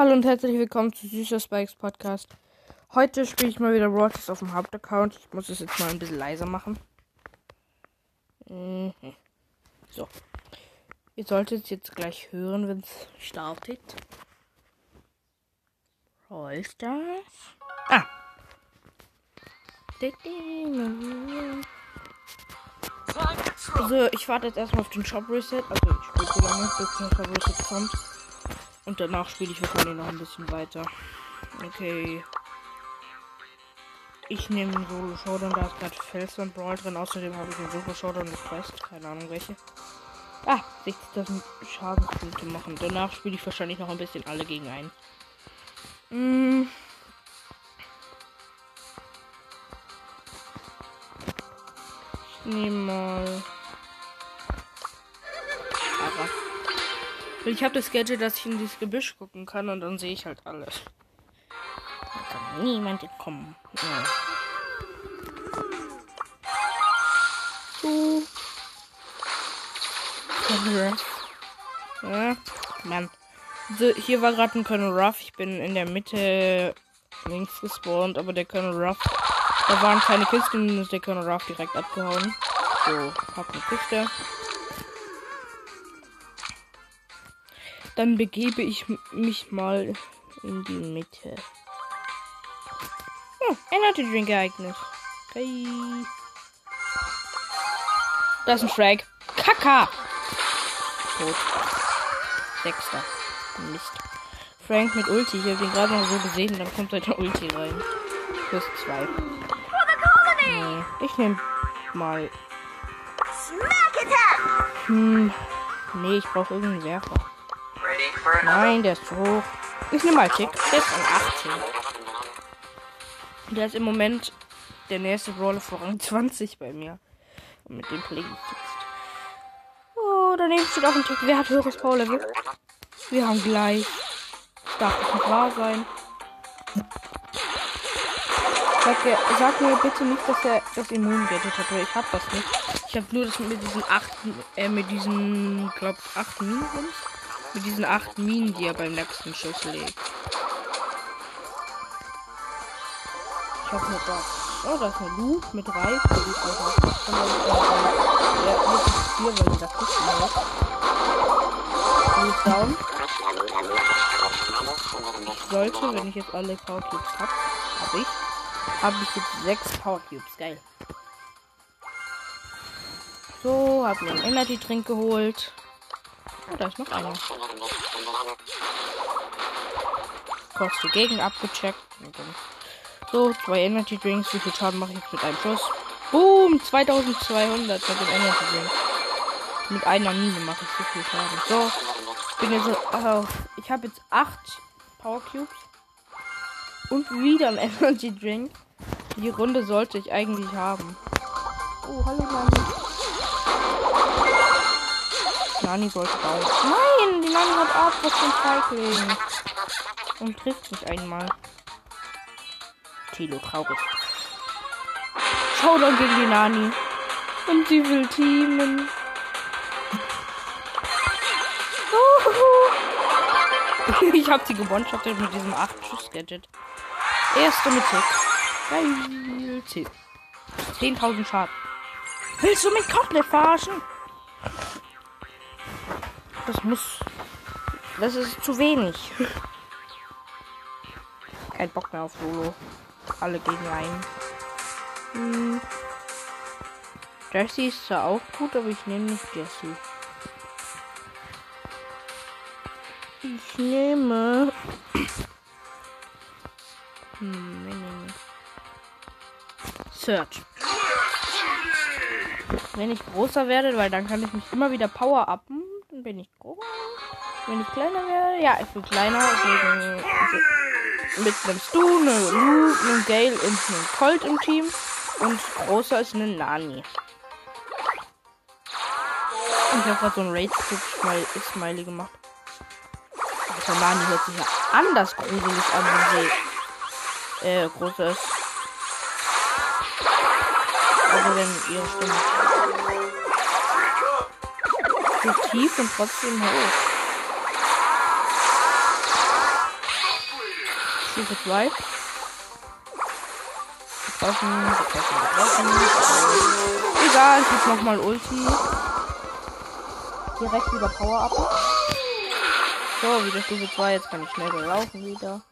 Hallo und herzlich willkommen zu Süßer Spikes Podcast. Heute spiele ich mal wieder Rogers auf dem Hauptaccount. Ich muss es jetzt mal ein bisschen leiser machen. Mhm. So. Ihr solltet jetzt gleich hören, wenn es startet. Rollstars. Ah. Also, ich warte jetzt erstmal auf den Shop Reset. Also, ich spiele so lange, bis der Shop Reset kommt. Und danach spiele ich wahrscheinlich noch ein bisschen weiter. Okay. Ich nehme Solo Showdown, da ist gerade Felsen Brawl drin. Außerdem habe ich den Solo Showdown Quest. Keine Ahnung welche. Ah, 60.000 Schadenspunkte machen. Danach spiele ich wahrscheinlich noch ein bisschen alle gegen einen. Mm. Ich nehme mal. Ich habe das Gadget, dass ich in dieses Gebüsch gucken kann und dann sehe ich halt alles. Da kann niemand entkommen. Ja. Ja, Mann. So, hier war gerade ein Colonel Ruff. Ich bin in der Mitte links gespawnt, aber der Colonel Ruff. Da waren keine Kisten und ist der Colonel Ruff direkt abgehauen. So, hab eine Kiste. Dann begebe ich mich mal in die Mitte. Hm, Energy Drink geeignet. Okay. Das ist ein Frag. Kaka! Tot. Sechster. Mist. Frank mit Ulti. Ich habe ihn gerade noch so gesehen. Dann kommt seine Ulti rein. Plus zwei. Nee, ich nehme mal. Hm. Nee, ich brauche irgendeinen Werfer. Nein, der ist zu hoch. Ich nehme mal Tick. Der ist an 18. Der ist im Moment der nächste Brawler vor Rang 20 bei mir. Und mit dem ich jetzt. Oh, daneben steht auch ein Tick. Wer hat höheres Power-Level? Wir haben gleich. Das darf nicht wahr sein. Sag, sag, mir bitte nicht, dass er das Immun gerettet hat, ich hab das nicht. Ich habe nur das mit diesen acht, äh, mit diesen, glaub, acht Minen Mit diesen acht Minen, die er beim nächsten Schuss legt. Ich hab nur das. Oh, da ist eine Lu mit drei. Ja, mit vier, weil die da Kisten hat. Lu ist down. Ich sollte, wenn ich jetzt alle Power Cubes hab, hab ich, habe ich jetzt sechs Power Cubes. Geil. So, hab mir einen Energy Drink geholt. Oh, da ist noch einer. Kurz die Gegend abgecheckt. So, zwei Energy Drinks. Wie viel Schaden mache ich jetzt mit einem Schuss? Boom! 2200 mit dem Energy Drink. Mit einer Mine mache ich so viel Schaden. So, ich bin jetzt auf. Ich habe jetzt acht Power Cubes. Und wieder ein Energy Drink. Die Runde sollte ich eigentlich haben. Oh, hallo Nani. Nani sollte raus. Nein, die Nani hat ab, was ein Feigling. Und trifft mich einmal. Tilo, traurig. Dann gegen die Nani. Und sie will teamen. ich hab sie gewonnen mit diesem 8-Schuss-Gadget. Erste mit Tick. Geil. 10.000 Schaden. Willst du mich komplett verarschen? Das muss. Das ist zu wenig. Kein Bock mehr auf Solo. Alle gegen einen. Hm. Jessie ist zwar auch gut, aber ich nehme nicht Jessie. Ich nehme. Hm, wen nehme ich? Search. Wenn ich größer werde, weil dann kann ich mich immer wieder Power upen, dann bin ich groß. Wenn ich kleiner werde, ja, ich bin kleiner. Gegen, mit einem Stu, einem Lu, einem Gale und einem Colt im Team. Und großer ist ein Nani. Ich habe gerade so ein Raid-Smiley gemacht. Der Nani hört sich ja anders gruselig an, wenn sie äh, groß ist. Also wenn ihre Stimme so tief und trotzdem hoch. Stufe 2. Getroffen, getroffen, getroffen. Egal, ich hab nochmal Ulti. Direkt über Power up. So, wieder Stufe 2. Jetzt kann ich schnell laufen wieder.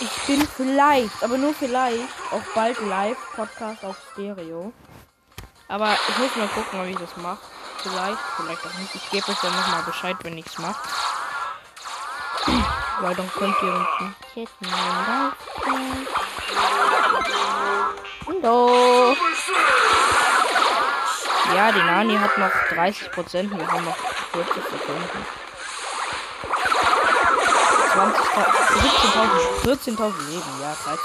Ich bin vielleicht, aber nur vielleicht, auch bald live Podcast auf Stereo. Aber ich muss mal gucken, wie ich das mache. Vielleicht, vielleicht auch nicht. Ich gebe euch dann nochmal Bescheid, wenn ich es mache. Weil dann könnt ihr unten chatten. Hallo. Ja, die Nani hat noch 30 Prozent. Wir haben noch 40 Sekunden. 20.000, 17.000, 14.000 Leben, ja, 13.000.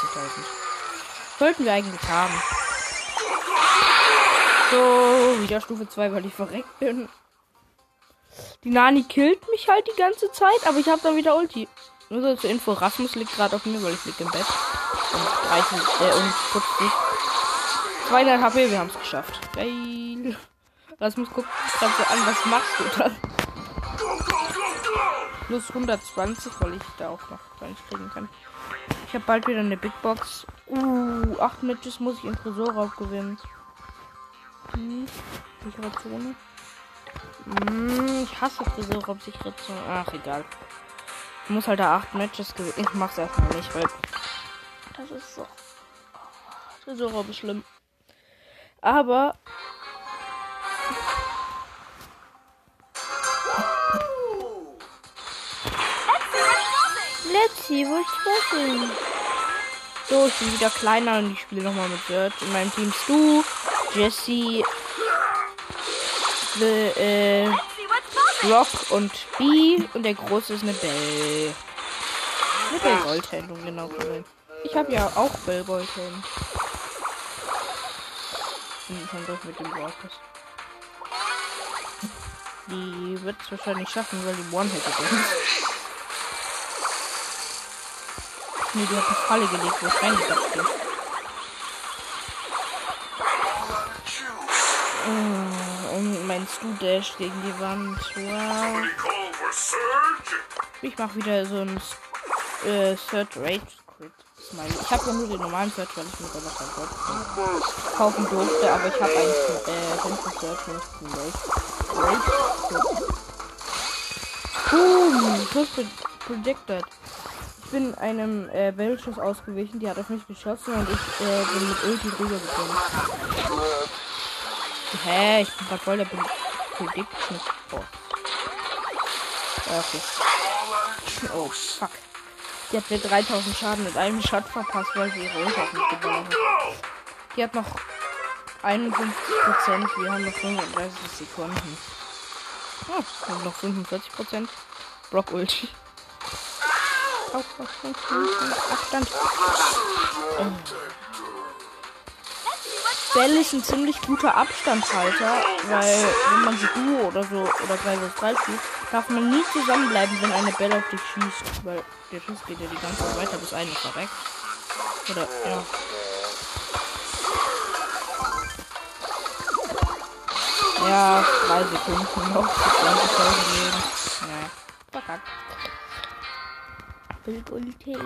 Sollten wir eigentlich haben. So, wieder Stufe 2, weil ich verreckt bin. Die Nani killt mich halt die ganze Zeit, aber ich habe dann wieder Ulti. Nur so zur Info, Rasmus liegt gerade auf mir, weil ich liege im Bett. Und 30, äh, und 50. 200 HP, wir haben es geschafft. Geil. Rasmus guckt gerade so an, was machst du dann? Plus 120, weil ich da auch noch gar nicht kriegen kann. Ich habe bald wieder eine Big Box. Uh, 8 Matches muss ich im Tresorraub gewinnen. Hm, sichere Zone. Hm, ich hasse Tresorraub, sichere Zone. Ach, egal. Ich muss halt da 8 Matches gewinnen. Ich mach's erstmal nicht, weil das ist so. Tresorraub ist schlimm. Aber Let's see, wo ich treffen. So, ich bin wieder kleiner und ich spiele nochmal mit Dirt. In meinem Team Stu, Jesse, äh, Rock und B. Und der große ist eine Bell. Eine Bell Goldhand, um genau zu sein. Ich habe ja auch Bell Goldhand. Bin schon durch mit dem Broadcast. Die wird es wahrscheinlich schaffen, weil die One-Hit ist. Nee, die hat eine Falle gelegt, wo ich reingedacht bin. Meinst du Dash gegen die Wand? Wow. Ich mach wieder so ein äh, Third Rate Smiley. Ich habe ja nur den normalen Third, weil ich mir da noch kein Gott kaufen durfte, aber ich habe einen äh, fünften Third Rate. Rate Boom! First predicted bin einem äh, Bellschuss ausgewichen, die hat auf mich geschossen und ich äh, bin mit Ulti rübergekommen. Hä, ich bin gerade voll der Prediction Boss. Okay. Oh, fuck. Die hat mir 3000 Schaden mit einem Shot verpasst, weil sie ihre Ulti auf mich hat. Die hat noch 51 Prozent, wir haben noch 35 Sekunden. Oh, wir haben noch 45 Prozent. Brock Ulti. Abstand. Oh. Bell ist ein ziemlich guter Abstandshalter, weil wenn man sie Duo oder so oder 3 vs 3 spielt, darf man nie zusammenbleiben, wenn eine Bell auf dich schießt, weil der Schuss geht ja die ganze Zeit weiter, bis eine verreckt. Oder, ja. Ja, drei Sekunden noch. 20.000 Leben. Naja, verkackt. Ulti.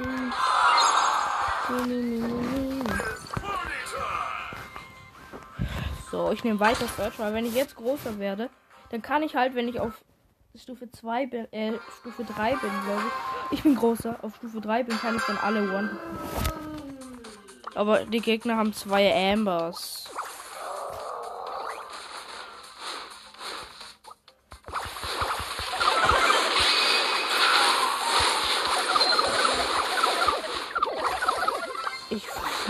So, ich nehme weiter Search, weil wenn ich jetzt größer werde, dann kann ich halt, wenn ich auf Stufe 2 bin, äh, Stufe 3 bin, glaube ich. Ich bin großer. Auf Stufe 3 bin, kann ich dann alle One. Aber die Gegner haben zwei Ambers.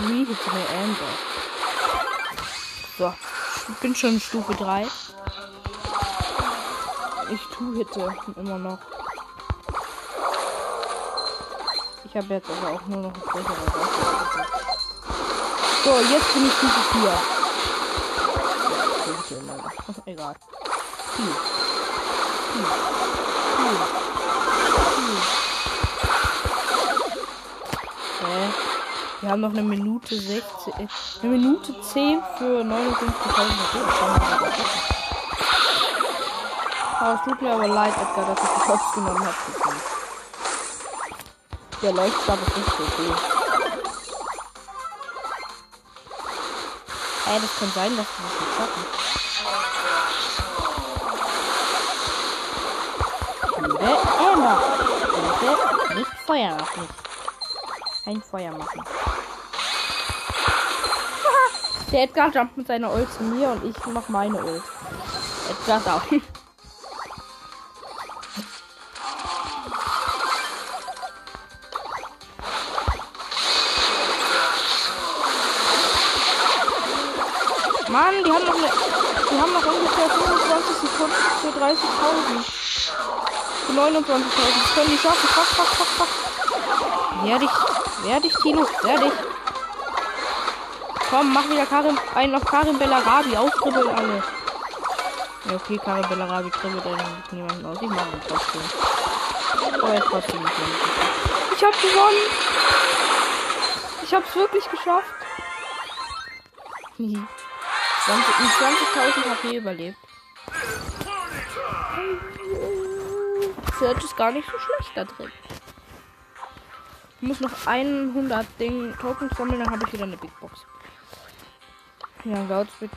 Nie jetzt eine Amber. So, ich bin schon Stufe 3. Ich tue Hitte immer noch. Ich habe jetzt aber auch nur noch ein größere So, jetzt bin ich Stufe 4. Egal. 4. 4. 4. 4. Hä? Wir haben noch eine Minute 16. Äh, eine Minute 10 für 59.000 Oh, es tut mir aber leid, Edgar, dass ich die Kopf genommen habe. Der Leuchtstab ist nicht so viel. Ey, das kann sein, dass wir das nicht schaffen. Liebe Emma, bitte nicht Feuer machen. Kein Feuer machen. Der Edgar jumpt mit seiner Ult zu mir und ich mach meine Ult. Edgar down. Mann, die haben noch eine, die haben noch ungefähr 25 Sekunden für 30.000. Für 29.000. Das können die schaffen. Fuck, fuck, fuck, fuck. Werde ich, werde ich, Tino, werde ich. Komm, mach wieder Karim, einen auf Karim Bellarabi. Austribbeln alle. Ja, okay, Karim Bellarabi dribbelt niemanden aus. Ich mache ihn trotzdem. Oh, jetzt trotzdem nicht. Ich hab gewonnen. Ich hab's wirklich geschafft. 20, 20.000 HP überlebt. Search ist gar nicht so schlecht da drin. Ich muss noch 100 Ding Tokens sammeln, dann habe ich wieder eine Big Box. Ja, dauert es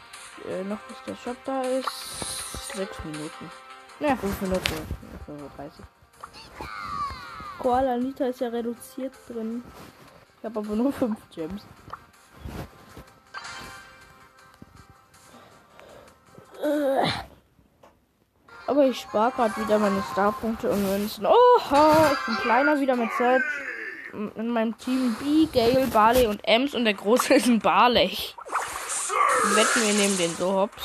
äh, noch bis der Shop da ist. 6 Minuten. Ja, 5 Minuten. 35. Koala Nita ist ja reduziert drin. Ich habe aber nur 5 Gems. Aber ich spare gerade wieder meine Starpunkte und Münzen. Oha, ich bin kleiner wieder mit Search. In meinem Team B, Gale, Barley und Ems und der Große ist ein Barley. Wetten, wir nehmen den so hops.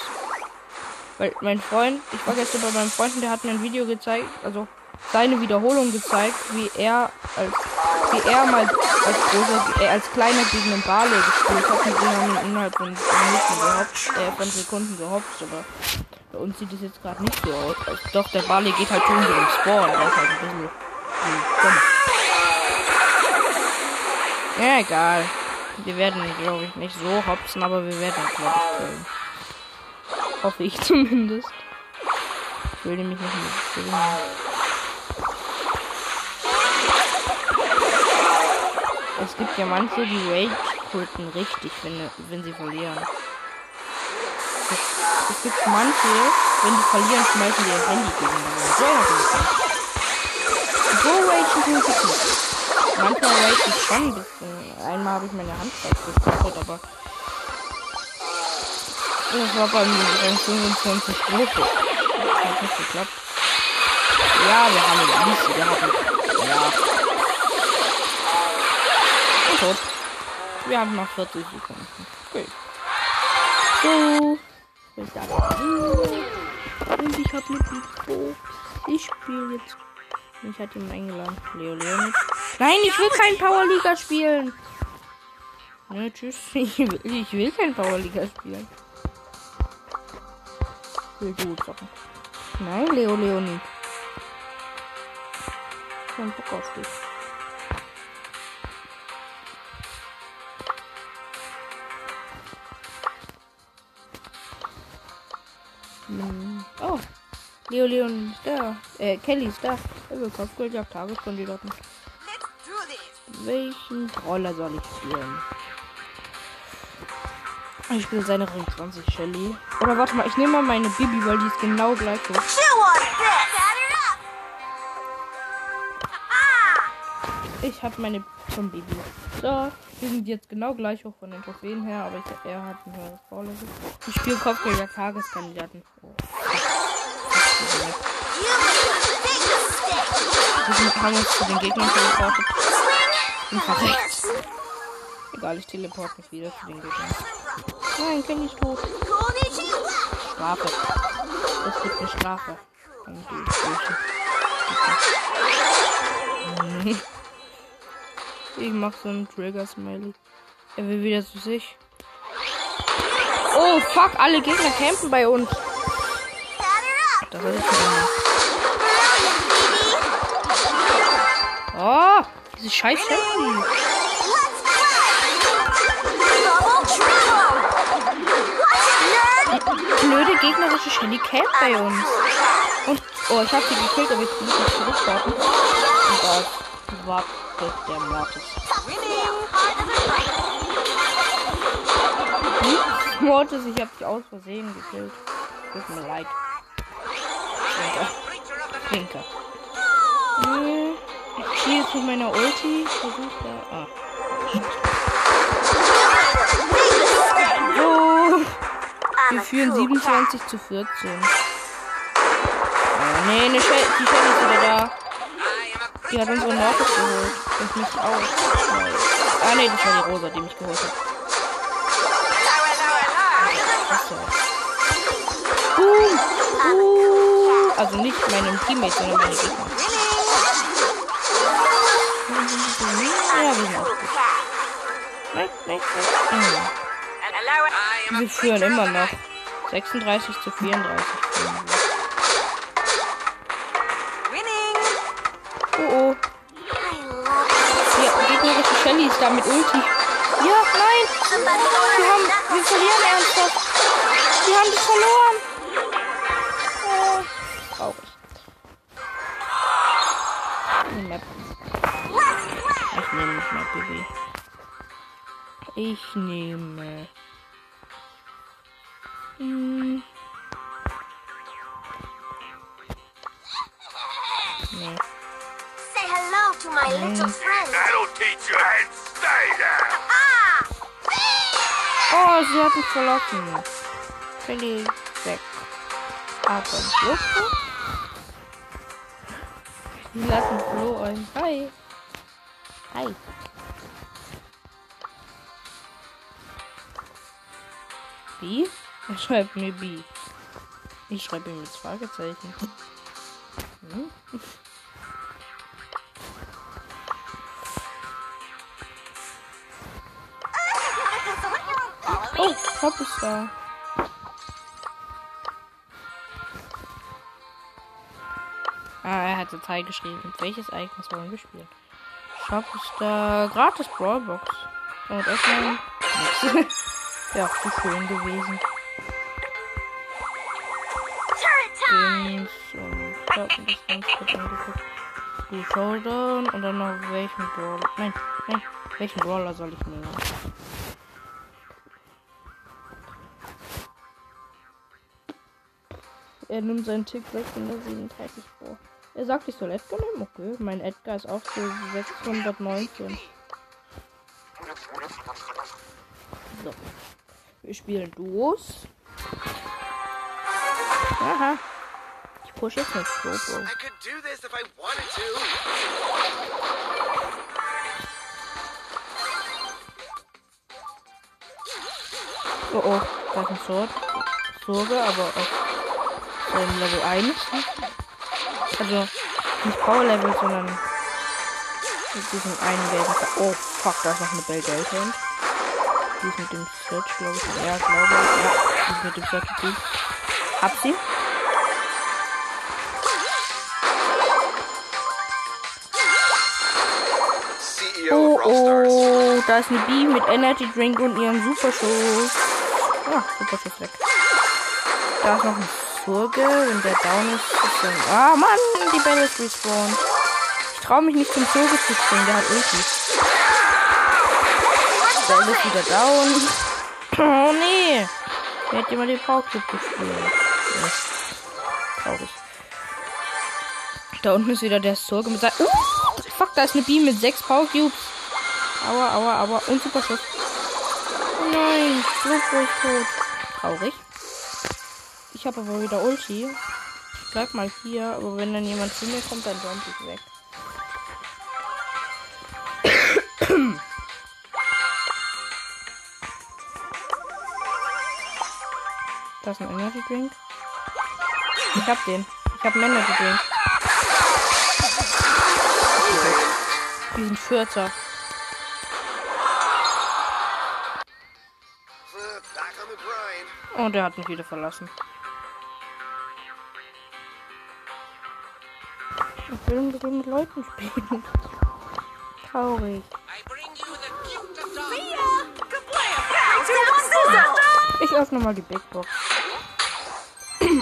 Weil mein Freund, ich war gestern bei meinem Freund und der hat mir ein Video gezeigt, also seine Wiederholung gezeigt, wie er als wie er mal als großer, äh, als kleiner gegen den Barley gespielt hat und wir haben innerhalb von Minuten gehopst, äh, von Sekunden gehopst, aber bei uns sieht es jetzt gerade nicht so aus. Also doch, der Barley geht halt schon so im Spawn, der ist halt ein bisschen dumm. Ja, egal. Wir werden, glaube ich, nicht so hopsen, aber wir werden, glaube ich, killen. Hoffe ich zumindest. Ich will nämlich nicht mehr. Es gibt ja manche, die Rage-Kulten richtig, wenn, wenn sie verlieren. Es, es, gibt manche, wenn die verlieren, schmeißen die ihr Handy gegen So So nicht. Manchmal rage ich schon ein bisschen. Einmal habe ich meine Hand festgekostet, aber das war beim, beim 25 Gruppe. Hat nicht geklappt. Ja, wir haben ihn Easy, wir haben. Ja tot. Wir haben noch 40 Sekunden. Okay. So. Und ich habe mit Mikro. Ich spiele jetzt. Ich hatte ihn eingeladen. Leo Leonid. Nein, ich will kein Powerliga spielen. Ne, tschüss. Ich will, ich will kein Powerliga spielen. Ich will gut zocken. Nein, Leo Leonid. Kein Bock auf dich. Hm. Oh. Leo Leon ist da. Äh, Kelly ist da. Er will Kopfgeldjagd Tageskandidaten. Welchen Roller soll ich spielen? Ich spiele seine Ring 20 Shelly. Oder warte mal, ich nehme mal meine Bibi, weil die ist genau gleich so. Ich habe meine zum Bibi. So, wir sind jetzt genau gleich hoch von den Trophäen her, aber ich, er hat ein höheres Baulevel. Ich spiele Kopfgeldjagd Tageskandidaten. Wir haben uns zu den Gegnern teleportet. Und verreckt. Egal, ich teleport mich wieder zu den Gegnern. Nein, kenn ich tot. Strafe. Das gibt eine Strafe. Ich mach so einen Trigger-Smiley. Er will wieder zu sich. Oh, fuck, alle Gegner campen bei uns. Das ist Oh, diese scheiß Schatten. Blöde gegnerische Shelly bei uns. Und, oh, ich hab sie gekillt, aber jetzt muss ich zurückwarten. Und das wartet der Mortis. Hm? Mortis, ich hab dich aus Versehen gekillt. Tut mir leid. Trinker. Trinker. Hm ich ziehe zu meiner Ulti. Versucht er. Ah. Oh. Wir führen 27 zu 14. Oh, nee, eine Shell, die Shell ist wieder da. Die hat unsere Mortis geholt. Und mich auch. Ah, nee, das war die Rosa, die mich geholt hat. Boom! Uh, also nicht meinem Teammate, sondern meine Gegner. Mhm. Wir führen immer noch. 36 zu 34. Oh oh. Die gegnerische Shelly ist da mit Ulti. Ja, nein! Wir haben. Wir verlieren ernsthaft. Wir haben das verloren. Baby. Ich nehme. Hm. Nee. Say hello to my little friend. That'll teach you and stay there. Oh, sie hat mich verlassen. Shelly weg. Aber Flo? Die lassen Flo ein. Hi. Hi. Wie? Er schreibt mir B. Ich schreibe ihm jetzt Fragezeichen. Hm? Oh, Pop ist da. Ah, er hat Datei geschrieben. Welches Ereignis wollen wir spielen? Shop ist da. Gratis Brawlbox. Und öffnen. Wäre auch zu schön gewesen. Dings und ich hab mir das ganz kurz angeguckt. Die Showdown und dann noch welchen Brawler. Nein, nein, welchen Brawler soll ich nehmen? Er nimmt seinen Tick 637 vor. Er sagt, ich soll Edgar nehmen. Okay, mein Edgar ist auch so 619. Wir spielen Duos. Aha. Ich push jetzt mit I wanted to. Oh oh, da ist ein Sword. Sorge, aber auf ähm, Level 1. Also nicht Power Level, sondern mit diesem einen gelben. Oh fuck, da ist noch eine Bell Delta. Die ist mit dem Search, glaube ich. Ja, glaube ich. Ja, die ist mit dem Search. Gut. Hab sie. CEO Oh, oh, da ist eine B mit Energy Drink und ihrem Superschuss. Ah, Superschuss weg. Da ist noch ein Surge, wenn der down ist. ist dann, ah, Mann, die Bälle ist respawned. Ich traue mich nicht zum Surge zu springen, der hat Ulti. Bell ist wieder down. Oh, nee. Wer hat jemand den Powercube gespielt? Nee. Traurig. Da unten ist wieder der Surge mit seinem... Uh, fuck, da ist eine B mit sechs Power Cubes. Aua, aua, aua. Und Superschuss. Oh nein, Lupo ist tot. Traurig. Ich habe aber wieder Ulti. Ich bleib mal hier, aber wenn dann jemand zu mir kommt, dann jump ich weg. Da ist ein Energy Drink. Ich hab den. Ich hab einen Energy Drink. Die sind Vierter. Und er hat mich wieder verlassen. Ich will mit den Leuten spielen. Traurig. Ich öffne mal die Big Box.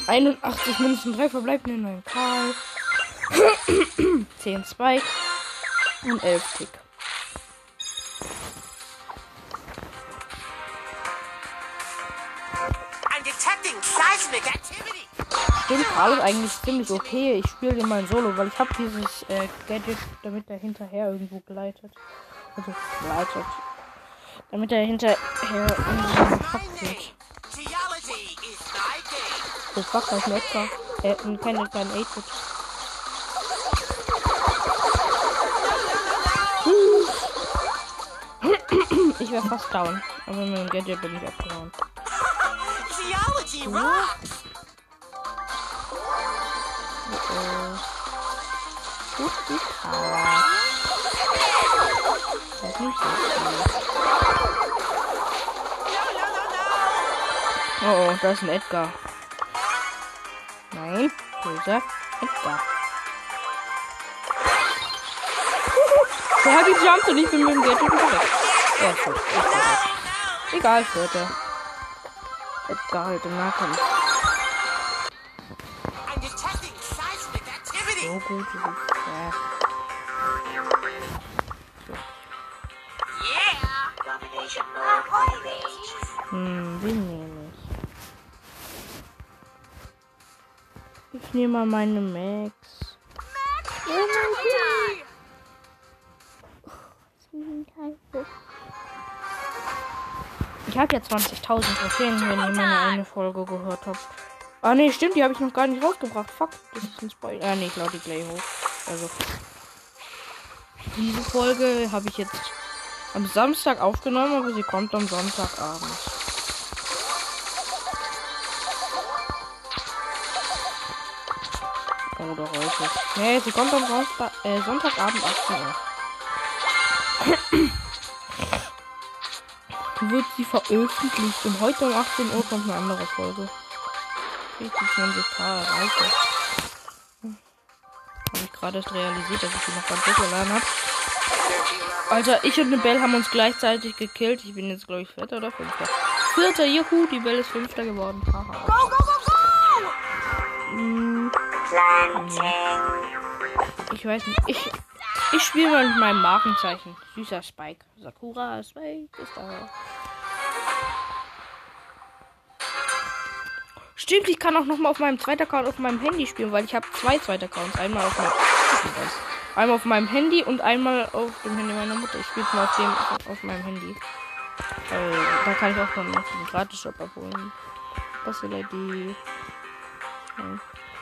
81 Münzen, 3 verbleibende, 9 Karl. 10 Spike und 11 Tick. Stimmt, Karl ist eigentlich ziemlich okay. Ich spiele den mal in Solo, weil ich habe dieses äh, Gadget, damit er hinterher irgendwo gleitet. Also gleitet. Damit er hinterher irgendwo gepackt game. Oh fuck, da ist ein Edgar. Äh, ein- kein kein 8-Bit. Ich wäre fast down. Aber mit dem Gadget bin ich abgehauen. Geology rocks. Gut, die Power. Das ist nicht so viel. Oh, oh, da ist ein Edgar. Nein, böser Edgar. Der hat gejumpt und ich bin mit dem Gadget weg. Er ist tot. Bin. Egal, vierter. Edgar halt im Nahkampf. Seismic activity. So gut wie ja. Hm, wen ich? Nehme mal meine Max. Ich habe ja 20.000 Trophäen, wenn ihr meine eine Folge gehört habt. Ah ne, stimmt, die habe ich noch gar nicht rausgebracht. Fuck, das ist ein Spoiler. Ah ne, ich lade die gleich hoch. Also. Diese Folge habe ich jetzt am Samstag aufgenommen, aber sie kommt am Sonntagabend. Oder heute. Nee, sie kommt am Sonntag, äh, Sonntagabend 18 Uhr. Wird sie veröffentlicht und heute um 18 Uhr kommt eine andere Folge. Richtig 20k erreiche. Habe ich gerade erst realisiert, dass ich die noch nicht hochgeladen habe. Alter, ich und eine Bell haben uns gleichzeitig gekillt. Ich bin jetzt, glaube ich, Vierter oder Fünfter. Vierter, juhu, die Bell ist Fünfter geworden. Haha. Go, go, go, go. Hm, ich weiß nicht. Ich, ich spiele mal mit meinem Markenzeichen. Süßer Spike. Sakura Spike ist da. Stimmt, ich kann auch noch mal auf meinem zweiten Account auf meinem Handy spielen, weil ich habe zwei zweite Accounts. Einmal auf meinem einmal auf meinem Handy und einmal auf dem Handy meiner Mutter. Ich spiele mal auf dem auf, meinem Handy. Weil da kann ich auch noch den Gratis-Shop abholen. Bastel-ID.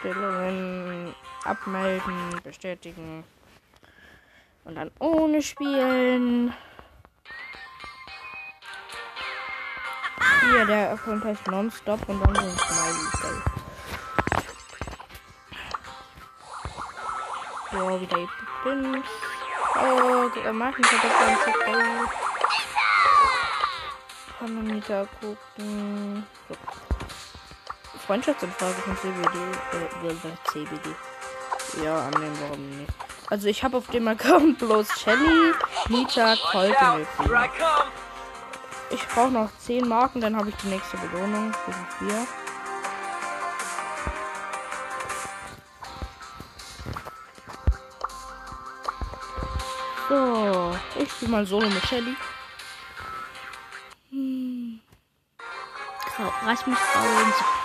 Stellungen abmelden, bestätigen. Und dann ohne spielen. Hier, der Account heißt Nonstop und dann so ein Smiley. So, wieder die Pins. Oh, der Martin hat das ganze Geld. Parameter gucken. So. Freundschaftsanfrage von CBD. Äh, CBD. Ja, annehmen, warum nicht? Also ich habe auf dem Account bloß Shelly, Nita, Colt. Ich brauche noch 10 Marken, dann habe ich die nächste Belohnung. Das sind 4. So, ich spiele mal solo mit Shelly. Hm. Grau, Rasmus Grauens.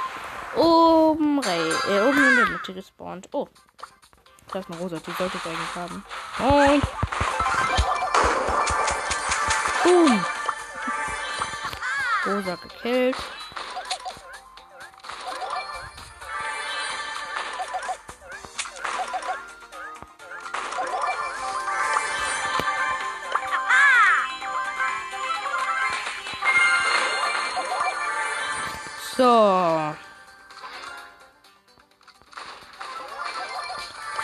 Oben, Ray, äh, oben in der Mitte gespawnt. Oh. Da ist eine rosa, die sollte ich eigentlich haben. Und. Boom. Rosa gekillt. So.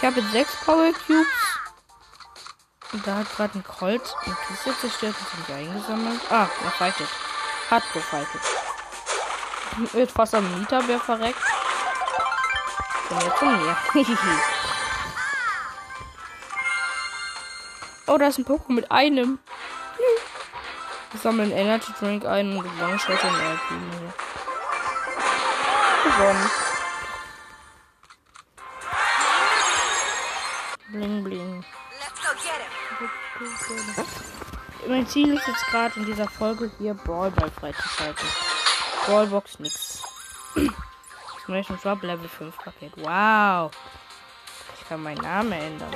Habe jetzt sechs Power Cubes. Und da hat gerade ein Colt eine Kiste zerstört und sind eingesammelt. Ah, er fightet. Hat gefightet. Wird fast am Mieterbär verreckt. Und jetzt zu mir. oh, da ist ein Pokémon mit einem. Wir sammeln Energy Drink ein und Longshot. Gewonnen. Mein Ziel ist jetzt gerade in dieser Folge hier Brawlball freizuschalten. Brawlbox nix. Exploration Drop Level 5 Paket. Wow. Ich kann meinen Namen ändern.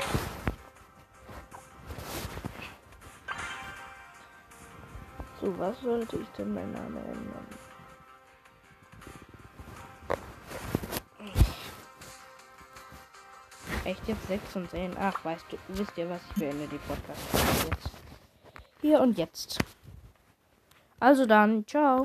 So, was sollte ich denn meinen Namen ändern? Echt jetzt 6 und 10? Ach, weißt du, wisst ihr was? Ich beende die Podcast jetzt. Hier und jetzt. Also dann, ciao.